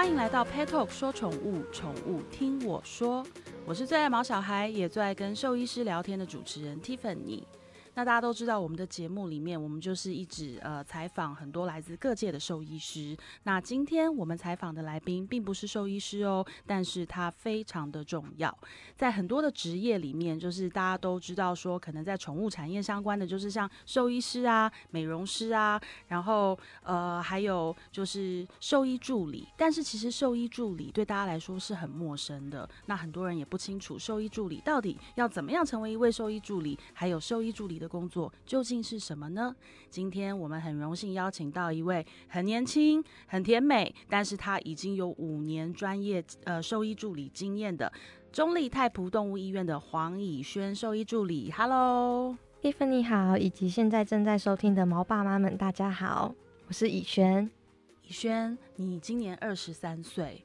欢迎来到 Pet Talk 说宠物，宠物听我说。我是最爱毛小孩，也最爱跟兽医师聊天的主持人 Tiffany。那大家都知道，我们的节目里面，我们就是一直呃采访很多来自各界的兽医师。那今天我们采访的来宾并不是兽医师哦，但是他非常的重要。在很多的职业里面，就是大家都知道说，可能在宠物产业相关的，就是像兽医师啊、美容师啊，然后呃还有就是兽医助理。但是其实兽医助理对大家来说是很陌生的，那很多人也不清楚兽医助理到底要怎么样成为一位兽医助理，还有兽医助理的工作究竟是什么呢？今天我们很荣幸邀请到一位很年轻、很甜美，但是他已经有五年专业呃兽医助理经验的中立太普动物医院的黄以轩兽医助理。Hello，蒂芬你好，以及现在正在收听的毛爸妈们，大家好，我是以轩。以轩，你今年二十三岁，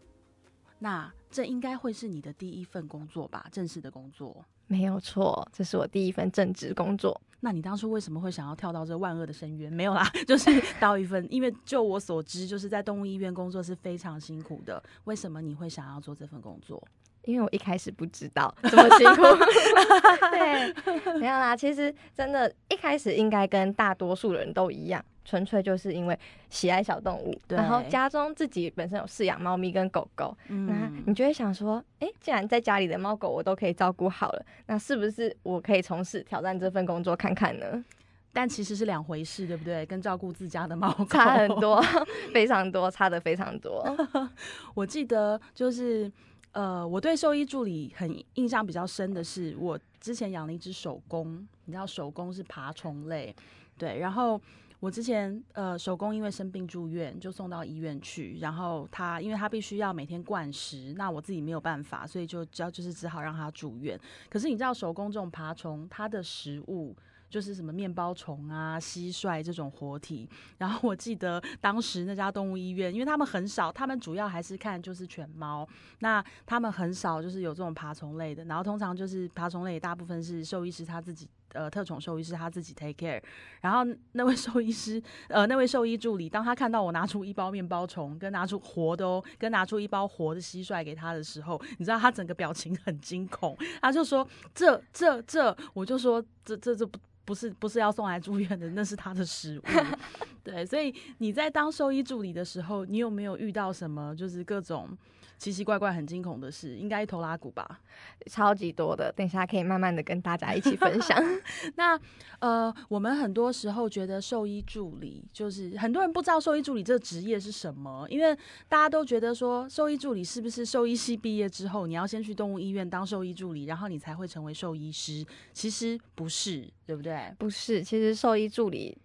那这应该会是你的第一份工作吧？正式的工作。没有错，这是我第一份正职工作。那你当初为什么会想要跳到这万恶的深渊？没有啦，就是到一份，因为就我所知，就是在动物医院工作是非常辛苦的。为什么你会想要做这份工作？因为我一开始不知道这么辛苦。对，没有啦。其实真的，一开始应该跟大多数人都一样。纯粹就是因为喜爱小动物，然后家中自己本身有饲养猫咪跟狗狗，那你就会想说，哎，既然在家里的猫狗我都可以照顾好了，那是不是我可以从事挑战这份工作看看呢？但其实是两回事，对不对？跟照顾自家的猫狗差很多，非常多，差的非常多。我记得就是，呃，我对兽医助理很印象比较深的是，我之前养了一只手工，你知道手工是爬虫类，对，然后。我之前呃手工因为生病住院，就送到医院去。然后他因为他必须要每天灌食，那我自己没有办法，所以就只要就是只好让他住院。可是你知道手工这种爬虫，它的食物就是什么面包虫啊、蟋蟀这种活体。然后我记得当时那家动物医院，因为他们很少，他们主要还是看就是犬猫，那他们很少就是有这种爬虫类的。然后通常就是爬虫类，大部分是兽医师他自己。呃，特宠兽医师他自己 take care，然后那位兽医师，呃，那位兽医助理，当他看到我拿出一包面包虫，跟拿出活的哦，跟拿出一包活的蟋蟀给他的时候，你知道他整个表情很惊恐，他就说这这这，我就说这这这不不是不是要送来住院的，那是他的食物。对，所以你在当兽医助理的时候，你有没有遇到什么就是各种？奇奇怪怪、很惊恐的事，应该一头拉骨吧？超级多的，等一下可以慢慢的跟大家一起分享。那呃，我们很多时候觉得兽医助理就是很多人不知道兽医助理这个职业是什么，因为大家都觉得说兽医助理是不是兽医系毕业之后，你要先去动物医院当兽医助理，然后你才会成为兽医师？其实不是，对不对？不是，其实兽医助理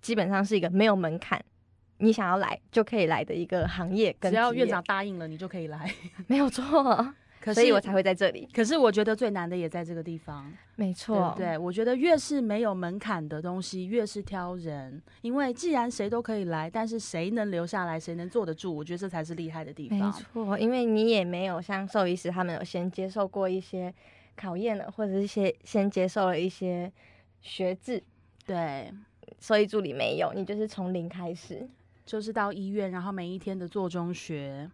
基本上是一个没有门槛。你想要来就可以来的一个行业，只要院长答应了，你就可以来，没有错。所以我才会在这里。可是我觉得最难的也在这个地方，没错。对，我觉得越是没有门槛的东西，越是挑人。因为既然谁都可以来，但是谁能留下来，谁能坐得住，我觉得这才是厉害的地方。没错，因为你也没有像兽医师他们有先接受过一些考验了，或者是先先接受了一些学制。对，兽医助理没有，你就是从零开始。就是到医院，然后每一天的做中学，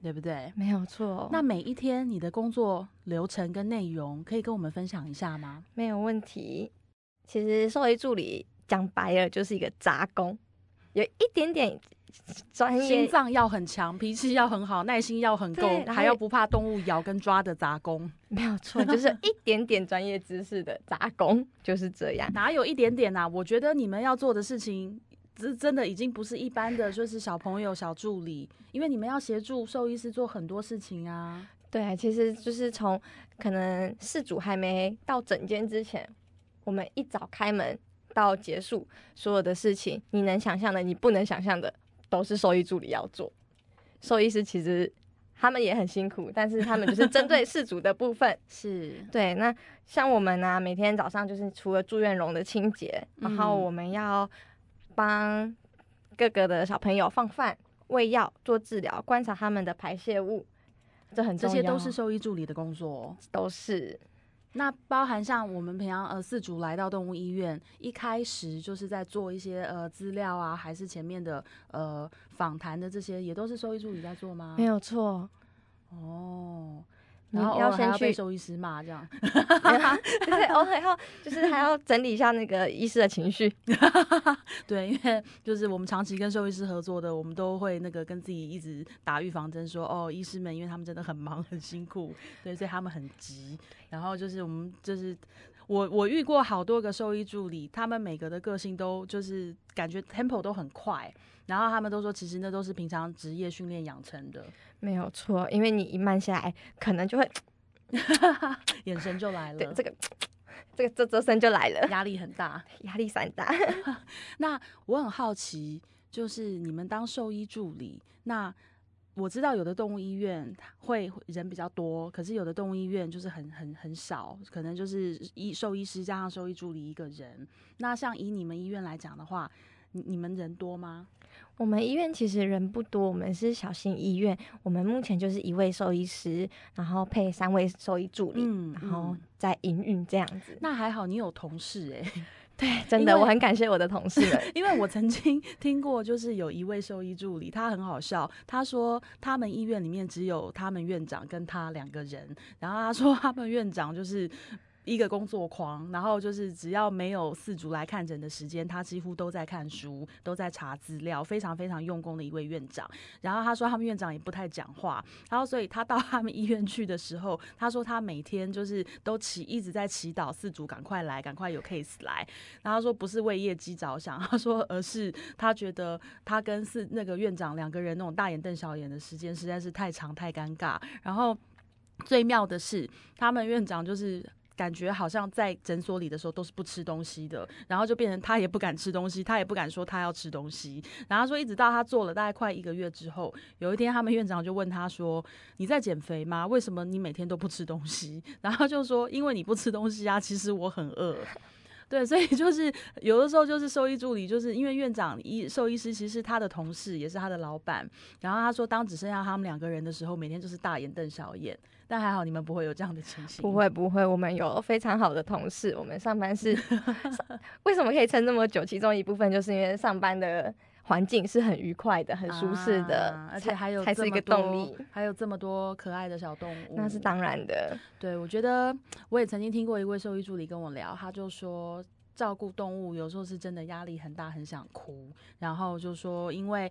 对不对？没有错。那每一天你的工作流程跟内容，可以跟我们分享一下吗？没有问题。其实兽医助理讲白了就是一个杂工，有一点点专业，心脏要很强，脾气要很好，耐心要很够，还要不怕动物咬跟抓的杂工。没有错，就是一点点专业知识的杂工，就是这样。哪有一点点啊？我觉得你们要做的事情。这真的已经不是一般的，就是小朋友、小助理，因为你们要协助兽医师做很多事情啊。对，其实就是从可能事主还没到诊间之前，我们一早开门到结束所有的事情，你能想象的，你不能想象的，都是兽医助理要做。兽医师其实他们也很辛苦，但是他们就是针对事主的部分。是对。那像我们呢，每天早上就是除了住院笼的清洁，然后我们要。帮各个的小朋友放饭、喂药、做治疗、观察他们的排泄物，这很重要。这些都是兽医助理的工作，都是。那包含像我们平常呃四组来到动物医院，一开始就是在做一些呃资料啊，还是前面的呃访谈的这些，也都是兽医助理在做吗？没有错。哦。你然后要先去要医师骂这样，对，偶尔要就是还要整理一下那个医师的情绪。对，因为就是我们长期跟兽医师合作的，我们都会那个跟自己一直打预防针，说哦，医师们因为他们真的很忙很辛苦，对，所以他们很急。然后就是我们就是我我遇过好多个兽医助理，他们每个的个性都就是感觉 tempo 都很快，然后他们都说其实那都是平常职业训练养成的，没有错，因为你一慢下来，可能就会 眼神就来了，对这个这个这这声就来了，压力很大。压力山大。那我很好奇，就是你们当兽医助理，那我知道有的动物医院会人比较多，可是有的动物医院就是很很很少，可能就是医兽医师加上兽医助理一个人。那像以你们医院来讲的话，你你们人多吗？我们医院其实人不多，我们是小型医院，我们目前就是一位兽医师，然后配三位兽医助理，嗯然后嗯再营运这样子。那还好，你有同事哎、对，真的，我很感谢我的同事。因为我曾经听过，就是有一位兽医助理，他很好笑。他说他们医院里面只有他们院长跟他两个人，然后他说他们院长就是。一个工作狂，然后就是只要没有四组来看诊的时间，他几乎都在看书，都在查资料，非常非常用功的一位院长。然后他说他们院长也不太讲话，然后所以他到他们医院去的时候，他说他每天就是都祈一直在祈祷四组赶快来，赶快有 case 来。然后他说不是为业绩着想，他说而是他觉得他跟四那个院长两个人那种大眼瞪小眼的时间实在是太长太尴尬。然后最妙的是，他们院长就是。感觉好像在诊所里的时候都是不吃东西的，然后就变成他也不敢吃东西，他也不敢说他要吃东西。然后说一直到他做了大概快一个月之后，有一天他们院长就问他说：“你在减肥吗？为什么你每天都不吃东西？”然后就说：“因为你不吃东西啊，其实我很饿。”对，所以就是有的时候就是兽医助理，就是因为院长医兽医师其实是他的同事，也是他的老板。然后他说，当只剩下他们两个人的时候，每天就是大眼瞪小眼。但还好你们不会有这样的情形，不会不会，我们有非常好的同事，我们上班是 为什么可以撑这么久？其中一部分就是因为上班的环境是很愉快的、很舒适的，啊而且还有才是一个这么多动力。还有这么多可爱的小动物，那是当然的，对，我觉得我也曾经听过一位兽医助理跟我聊，他就说照顾动物有时候是真的压力很大，很想哭，然后就说因为。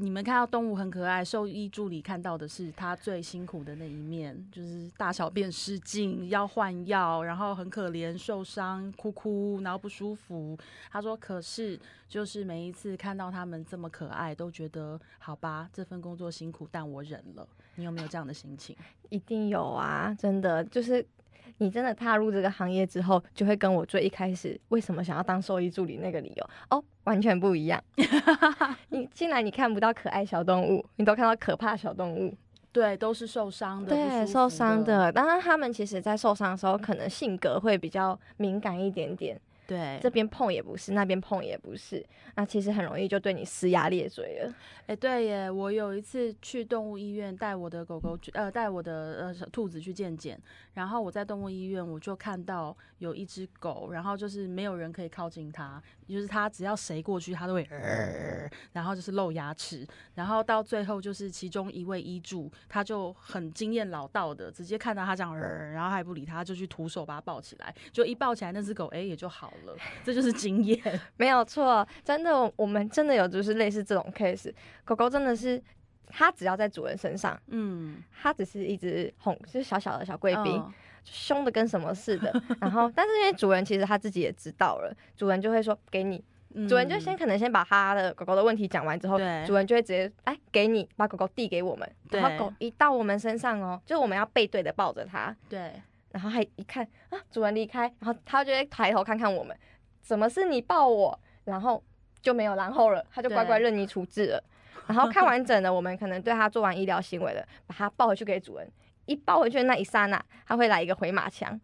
你们看到动物很可爱，兽医助理看到的是它最辛苦的那一面，就是大小便失禁，要换药，然后很可怜，受伤哭哭，然后不舒服。他说：“可是就是每一次看到他们这么可爱，都觉得好吧，这份工作辛苦，但我忍了。”你有没有这样的心情？一定有啊！真的就是你真的踏入这个行业之后，就会跟我最一开始为什么想要当兽医助理那个理由哦，完全不一样。你进来你看不到可爱小动物，你都看到可怕小动物。对，都是受伤的，不对，受伤的。当然，他们其实在受伤的时候，可能性格会比较敏感一点点。对，这边碰也不是，那边碰也不是，那其实很容易就对你呲牙咧嘴了。哎、对耶，我有一次去动物医院带我的狗狗去，呃，带我的呃小兔子去健检，然后我在动物医院我就看到有一只狗，然后就是没有人可以靠近它，就是它只要谁过去，它都会、呃，然后就是露牙齿，然后到最后就是其中一位医助，他就很经验老道的，直接看到它这样、呃，然后还不理它，就去徒手把它抱起来，就一抱起来那只狗，哎、也就好了，这就是经验。没有错，真的，我们真的有就是类似这种 case，狗狗真的是。它只要在主人身上，嗯，它只是一只哄，就是小小的小贵宾，嗯凶的跟什么似的。然后，但是因为主人其实他自己也知道了，主人就会说给你，主人就先可能先把他的狗狗的问题讲完之后，主人就会直接哎给你，把狗狗递给我们。然后狗一到我们身上哦，就是我们要背对的抱着它，对。然后还一看啊，主人离开，然后他就会抬头看看我们，怎么是你抱我？然后就没有然后了，他就乖乖任你处置了。然后看完整了，我们可能对他做完医疗行为了，把他抱回去给主人。一抱回去的那一刹那，它会来一个回马枪，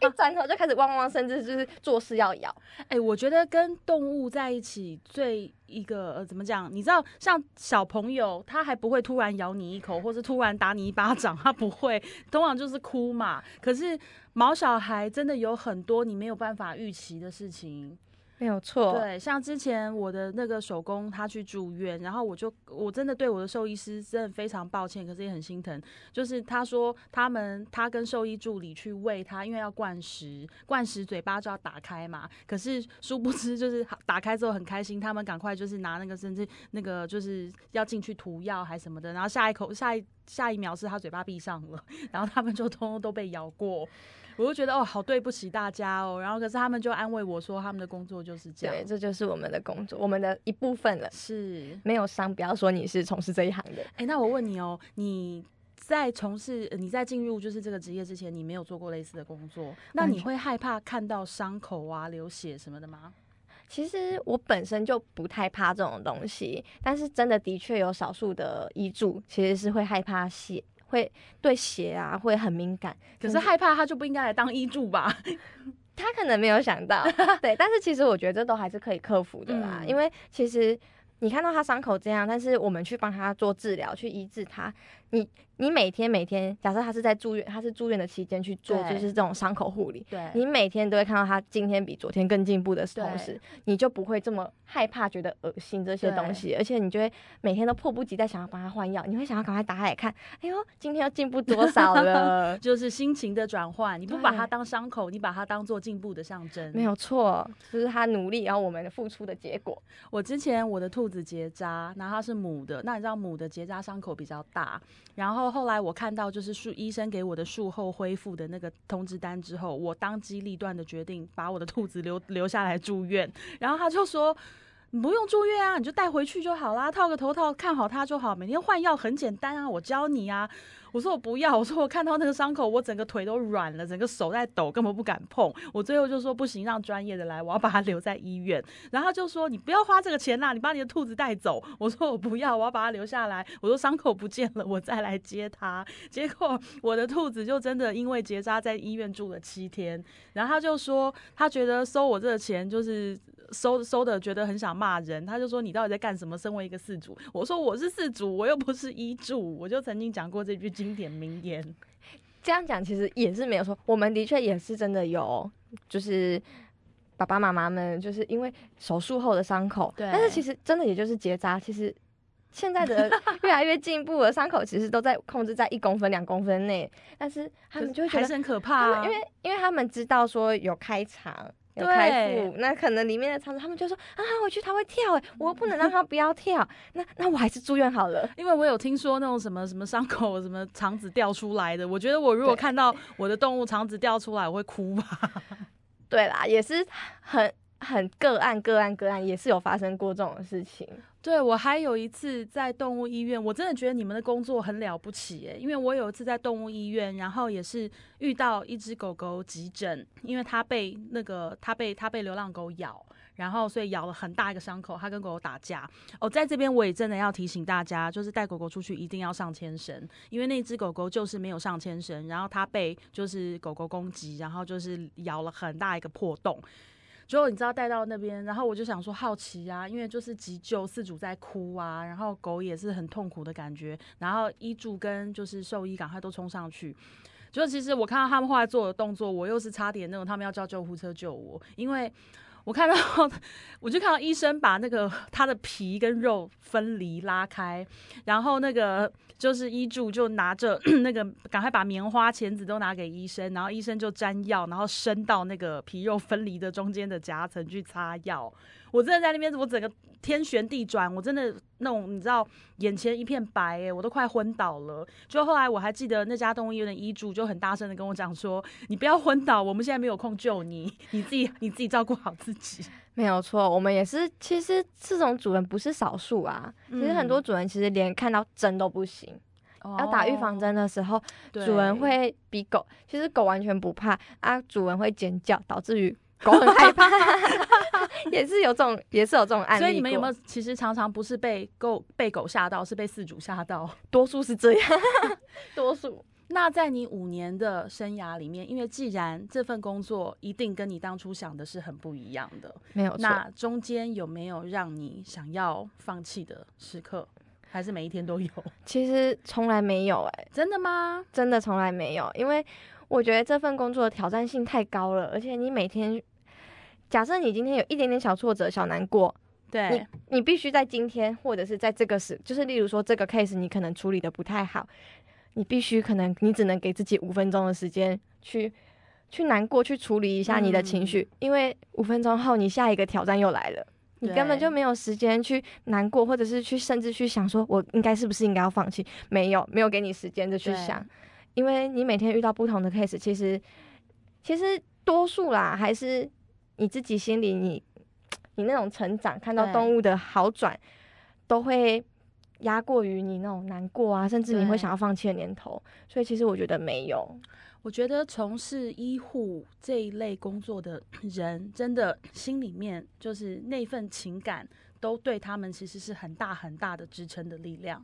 一转头就开始汪汪，甚至就是做事要咬。哎，我觉得跟动物在一起最一个呃怎么讲？你知道，像小朋友，他还不会突然咬你一口，或是突然打你一巴掌，他不会，通常就是哭嘛。可是毛小孩真的有很多你没有办法预期的事情。没有错，对，像之前我的那个手工，他去住院，然后我就我真的对我的兽医师真的非常抱歉，可是也很心疼。就是他说他们他跟兽医助理去喂他，因为要灌食，灌食嘴巴就要打开嘛。可是殊不知就是打开之后很开心，他们赶快就是拿那个甚至那个就是要进去涂药还什么的，然后下一口下一下一秒是他嘴巴闭上了，然后他们就通通都被咬过。我就觉得哦，好对不起大家哦。然后可是他们就安慰我说，他们的工作就是这样。对，这就是我们的工作，我们的一部分了。是，没有伤，不要说你是从事这一行的。哎，那我问你哦，你在从事你在进入就是这个职业之前，你没有做过类似的工作，那你会害怕看到伤口啊、流血什么的吗？其实我本身就不太怕这种东西，但是真的的确有少数的医助其实是会害怕血。会对血啊会很敏感，可是害怕他就不应该来当医助吧？他可能没有想到，对，但是其实我觉得这都还是可以克服的啦，因为其实你看到他伤口这样，但是我们去帮他做治疗，去医治他，你。你每天每天，假设他是在住院，他是住院的期间去做，就是这种伤口护理。对，你每天都会看到他今天比昨天更进步的同时，你就不会这么害怕、觉得恶心这些东西，而且你就会每天都迫不及待想要帮他换药，你会想要赶快打开来看，哎呦，今天又进步多少了？就是心情的转换，你不把它当伤口，你把它当做进步的象征。没有错，就是他努力，然后我们付出的结果。我之前我的兔子结扎，然后它是母的，那你知道母的结扎伤口比较大，然后。后来我看到就是术医生给我的术后恢复的那个通知单之后，我当机立断的决定把我的 兔子留留下来住院。然后他就说：“你不用住院啊，你就带回去就好啦，套个头套看好它就好，每天换药很简单啊，我教你啊。”我说我不要，我说我看到那个伤口，我整个腿都软了，整个手在抖，根本不敢碰。我最后就说不行，让专业的来，我要把它留在医院。然后他就说你不要花这个钱啦，你把你的兔子带走。我说我不要，我要把它留下来。我说伤口不见了，我再来接它。结果我的兔子就真的因为结扎在医院住了七天。然后他就说他觉得收我这个钱就是。收收的觉得很想骂人，他就说你到底在干什么？身为一个四主，我说我是四主，我又不是医助，我就曾经讲过这句经典名言。这样讲其实也是没有错，我们的确也是真的有，就是爸爸妈妈们就是因为手术后的伤口，对，但是其实真的也就是结扎，其实现在的 越来越进步了，伤口其实都在控制在一公分、两公分内，但是他们就觉得很可怕，因为因为他们知道说有开肠。有开腹，那可能里面的肠子，他们就说啊，我去他会跳哎，我不能让 他不要跳，那那我还是住院好了。因为我有听说那种什么什么伤口，什么肠子掉出来的，我觉得我如果看到我的动物肠子掉出来，我会哭吧。对啦，也是很。很个案，个案，个案，也是有发生过这种事情。对我还有一次在动物医院，我真的觉得你们的工作很了不起诶，因为我有一次在动物医院，然后也是遇到一只狗狗急诊，因为它被那个它被它被流浪狗咬，然后所以咬了很大一个伤口，它跟狗狗打架。哦，在这边我也真的要提醒大家，就是带狗狗出去一定要上牵绳，因为那只狗狗就是没有上牵绳，然后它被就是狗狗攻击，然后就是咬了很大一个破洞。最后你知道带到那边，然后我就想说好奇啊，因为就是急救，四主在哭啊，然后狗也是很痛苦的感觉，然后医助跟就是兽医赶快都冲上去，就其实我看到他们后来做的动作，我又是差点那种他们要叫救护车救我，因为。我看到，我就看到医生把那个他的皮跟肉分离拉开，然后那个就是医助就拿着 那个赶快把棉花钳子都拿给医生，然后医生就沾药，然后伸到那个皮肉分离的中间的夹层去擦药。我真的在那边，我整个天旋地转，我真的那种你知道，眼前一片白哎，我都快昏倒了。就后来我还记得那家动物医院的医助就很大声的跟我讲说：“你不要昏倒，我们现在没有空救你，你自己你自己照顾好自己。”没有错，我们也是。其实这种主人不是少数啊，其实很多主人其实连看到针都不行，要打预防针的时候，主人会比狗，其实狗完全不怕啊，主人会尖叫，导致于。狗很害怕，也是有这种，也是有这种案例。所以你们有没有其实常常不是被狗被狗吓到，是被饲主吓到？多数是这样，多数。那在你五年的生涯里面，因为既然这份工作一定跟你当初想的是很不一样的，没有。那中间有没有让你想要放弃的时刻？还是每一天都有？其实从来没有，哎，真的吗？真的从来没有，因为我觉得这份工作的挑战性太高了，而且你每天，假设你今天有一点点小挫折、小难过，对你，你必须在今天或者是在这个时，就是例如说这个 case 你可能处理的不太好。你必须可能，你只能给自己五分钟的时间去去难过，去处理一下你的情绪，因为五分钟后你下一个挑战又来了，你根本就没有时间去难过，或者是去甚至去想说，我应该是不是应该要放弃？没有，没有给你时间的去想，因为你每天遇到不同的 case，其实其实多数啦，还是你自己心里你你那种成长，看到动物的好转，都会。压过于你那种难过啊，甚至你会想要放弃的念头，所以其实我觉得没有。我觉得从事医护这一类工作的人，真的心里面就是那份情感，都对他们其实是很大很大的支撑的力量。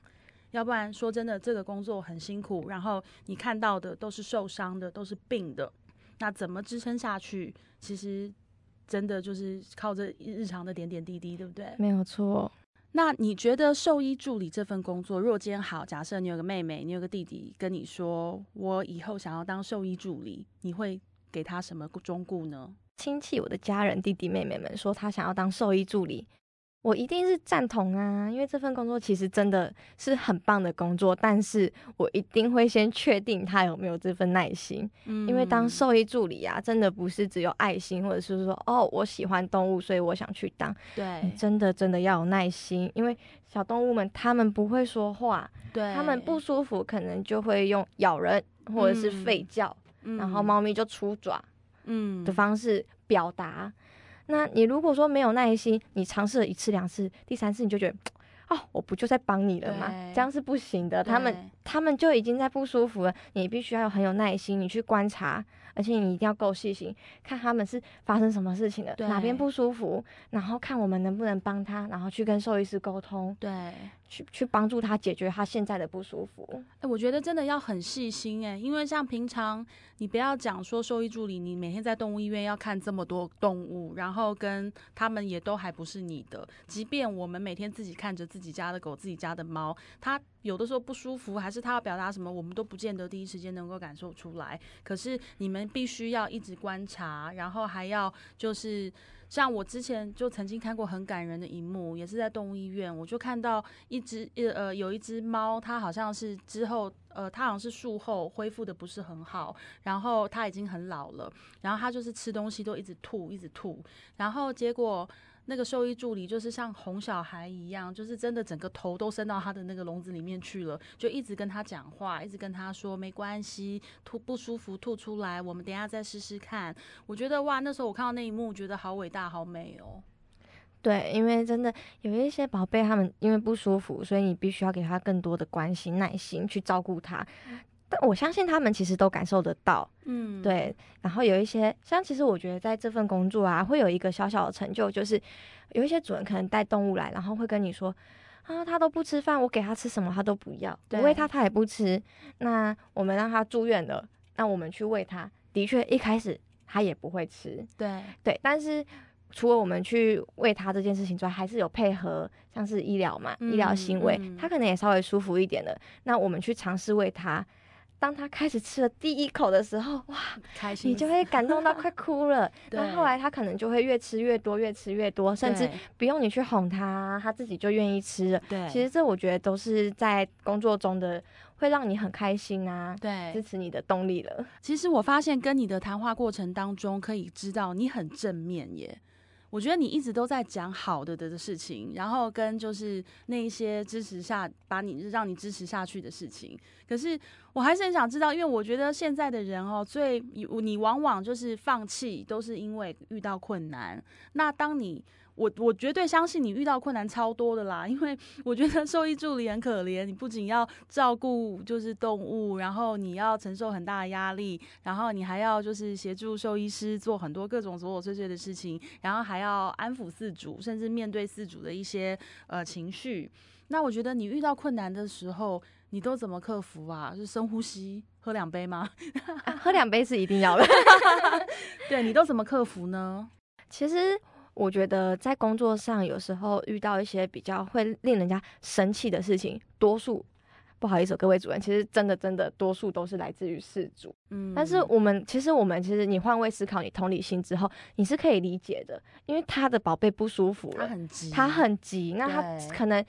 要不然说真的，这个工作很辛苦，然后你看到的都是受伤的，都是病的，那怎么支撑下去？其实真的就是靠着日常的点点滴滴，对不对？没有错。那你觉得兽医助理这份工作，若今天好，假设你有个妹妹，你有个弟弟，跟你说我以后想要当兽医助理，你会给他什么忠告呢？亲戚，我的家人弟弟妹妹们说他想要当兽医助理。我一定是赞同啊，因为这份工作其实真的是很棒的工作，但是我一定会先确定他有没有这份耐心。嗯，因为当兽医助理啊，真的不是只有爱心，或者是说哦，我喜欢动物，所以我想去当。对，真的真的要有耐心，因为小动物们他们不会说话，对，他们不舒服可能就会用咬人或者是吠叫，然后猫咪就出爪，嗯的方式表达。那你如果说没有耐心，你尝试了一次两次，第三次你就觉得，哦，我不就在帮你了吗？这样是不行的。他们他们就已经在不舒服了，你必须要有很有耐心，你去观察，而且你一定要够细心，看他们是发生什么事情了，哪边不舒服，然后看我们能不能帮他，然后去跟兽医师沟通。对。去去帮助他解决他现在的不舒服。哎，我觉得真的要很细心哎，因为像平常你不要讲说兽医助理，你每天在动物医院要看这么多动物，然后跟他们也都还不是你的。即便我们每天自己看着自己家的狗、自己家的猫，它有的时候不舒服，还是它要表达什么，我们都不见得第一时间能够感受出来。可是你们必须要一直观察，然后还要就是。像我之前就曾经看过很感人的一幕，也是在动物医院，我就看到一只呃有一只猫，它好像是之后呃它好像是术后恢复的不是很好，然后它已经很老了，然后它就是吃东西都一直吐一直吐，然后结果。那个兽医助理就是像哄小孩一样，就是真的整个头都伸到他的那个笼子里面去了，就一直跟他讲话，一直跟他说没关系，吐不舒服吐出来，我们等下再试试看。我觉得哇，那时候我看到那一幕，觉得好伟大，好美哦。对，因为真的有一些宝贝，他们因为不舒服，所以你必须要给他更多的关心、耐心去照顾他。但我相信他们其实都感受得到，嗯，对。然后有一些，像其实我觉得在这份工作啊，会有一个小小的成就，就是有一些主人可能带动物来，然后会跟你说，啊，他都不吃饭，我给他吃什么他都不要，我喂他他也不吃。那我们让他住院了，那我们去喂他，的确一开始他也不会吃，对对。但是除了我们去喂他这件事情之外，还是有配合，像是医疗嘛，医疗行为，他可能也稍微舒服一点的。那我们去尝试喂他。当他开始吃了第一口的时候，哇，开心，你就会感动到 快哭了。那后来他可能就会越吃越多，越吃越多，甚至不用你去哄他，他自己就愿意吃了。对，其实这我觉得都是在工作中的会让你很开心啊，对，支持你的动力了。其实我发现跟你的谈话过程当中，可以知道你很正面耶。我觉得你一直都在讲好的的事情，然后跟就是那一些支持下把你让你支持下去的事情。可是我还是很想知道，因为我觉得现在的人哦，最你往往就是放弃都是因为遇到困难。那当你我我绝对相信你遇到困难超多的啦，因为我觉得兽医助理很可怜，你不仅要照顾就是动物，然后你要承受很大的压力，然后你还要就是协助兽医师做很多各种琐琐碎碎的事情，然后还要安抚饲主，甚至面对饲主的一些呃情绪。那我觉得你遇到困难的时候，你都怎么克服啊？是深呼吸，喝两杯吗？喝两杯是一定要的。对你都怎么克服呢？其实我觉得在工作上有时候遇到一些比较会令人家生气的事情，多数不好意思，各位主任，其实真的真的多数都是来自于事主。嗯，但是我们其实我们其实你换位思考，你同理心之后，你是可以理解的，因为他的宝贝不舒服了，他很急，他很急，那他可能。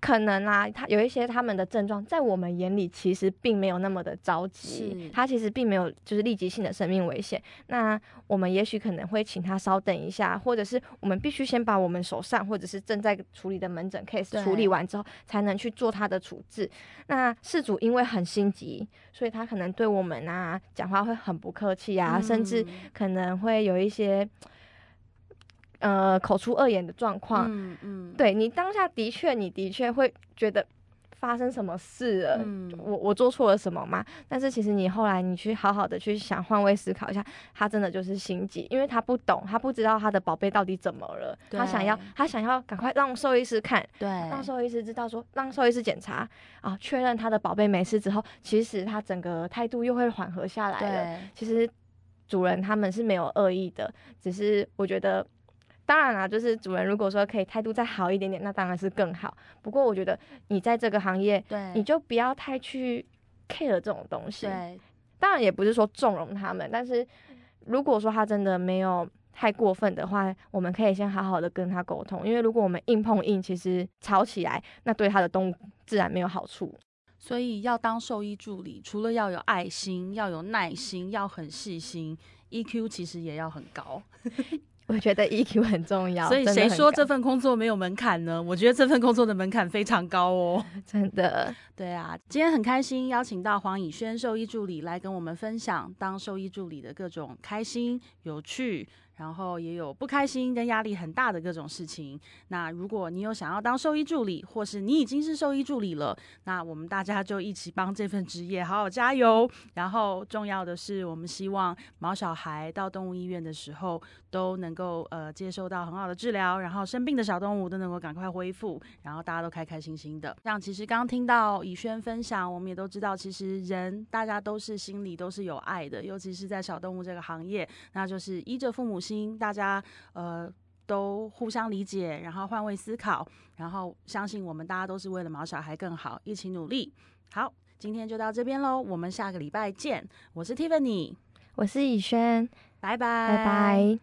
可能啊，他有一些他们的症状，在我们眼里其实并没有那么的着急，他其实并没有就是立即性的生命危险。那我们也许可能会请他稍等一下，或者是我们必须先把我们手上或者是正在处理的门诊 case 处理完之后，才能去做他的处置。那事主因为很心急，所以他可能对我们啊讲话会很不客气啊，甚至可能会有一些。呃，口出恶言的状况，嗯嗯，对你当下的确，你的确会觉得发生什么事了，我我做错了什么吗？但是其实你后来你去好好的去想，换位思考一下，他真的就是心急，因为他不懂，他不知道他的宝贝到底怎么了，他想要他想要赶快让兽医师看，对，让兽医师知道说，让兽医师检查啊，确认他的宝贝没事之后，其实他整个态度又会缓和下来了。其实主人他们是没有恶意的，只是我觉得。当然啦，就是主人如果说可以态度再好一点点，那当然是更好。不过我觉得你在这个行业，对，你就不要太去 care 这种东西。对，当然也不是说纵容他们，但是如果说他真的没有太过分的话，我们可以先好好的跟他沟通。因为如果我们硬碰硬，其实吵起来，那对他的动物自然没有好处。所以要当兽医助理，除了要有爱心、要有耐心、要很细心，EQ 其实也要很高。我觉得 EQ 很重要，所以谁说这份工作没有门槛呢？我觉得这份工作的门槛非常高哦，真的。对啊，今天很开心邀请到黄以轩兽医助理来跟我们分享当兽医助理的各种开心、有趣。然后也有不开心跟压力很大的各种事情。那如果你有想要当兽医助理，或是你已经是兽医助理了，那我们大家就一起帮这份职业好好加油。然后重要的是，我们希望毛小孩到动物医院的时候都能够呃接受到很好的治疗，然后生病的小动物都能够赶快恢复，然后大家都开开心心的。像其实刚听到以轩分享，我们也都知道，其实人大家都是心里都是有爱的，尤其是在小动物这个行业，那就是依着父母。大家呃都互相理解，然后换位思考，然后相信我们大家都是为了毛小孩更好，一起努力。好，今天就到这边喽，我们下个礼拜见。我是 Tiffany，我是以轩，拜拜拜拜。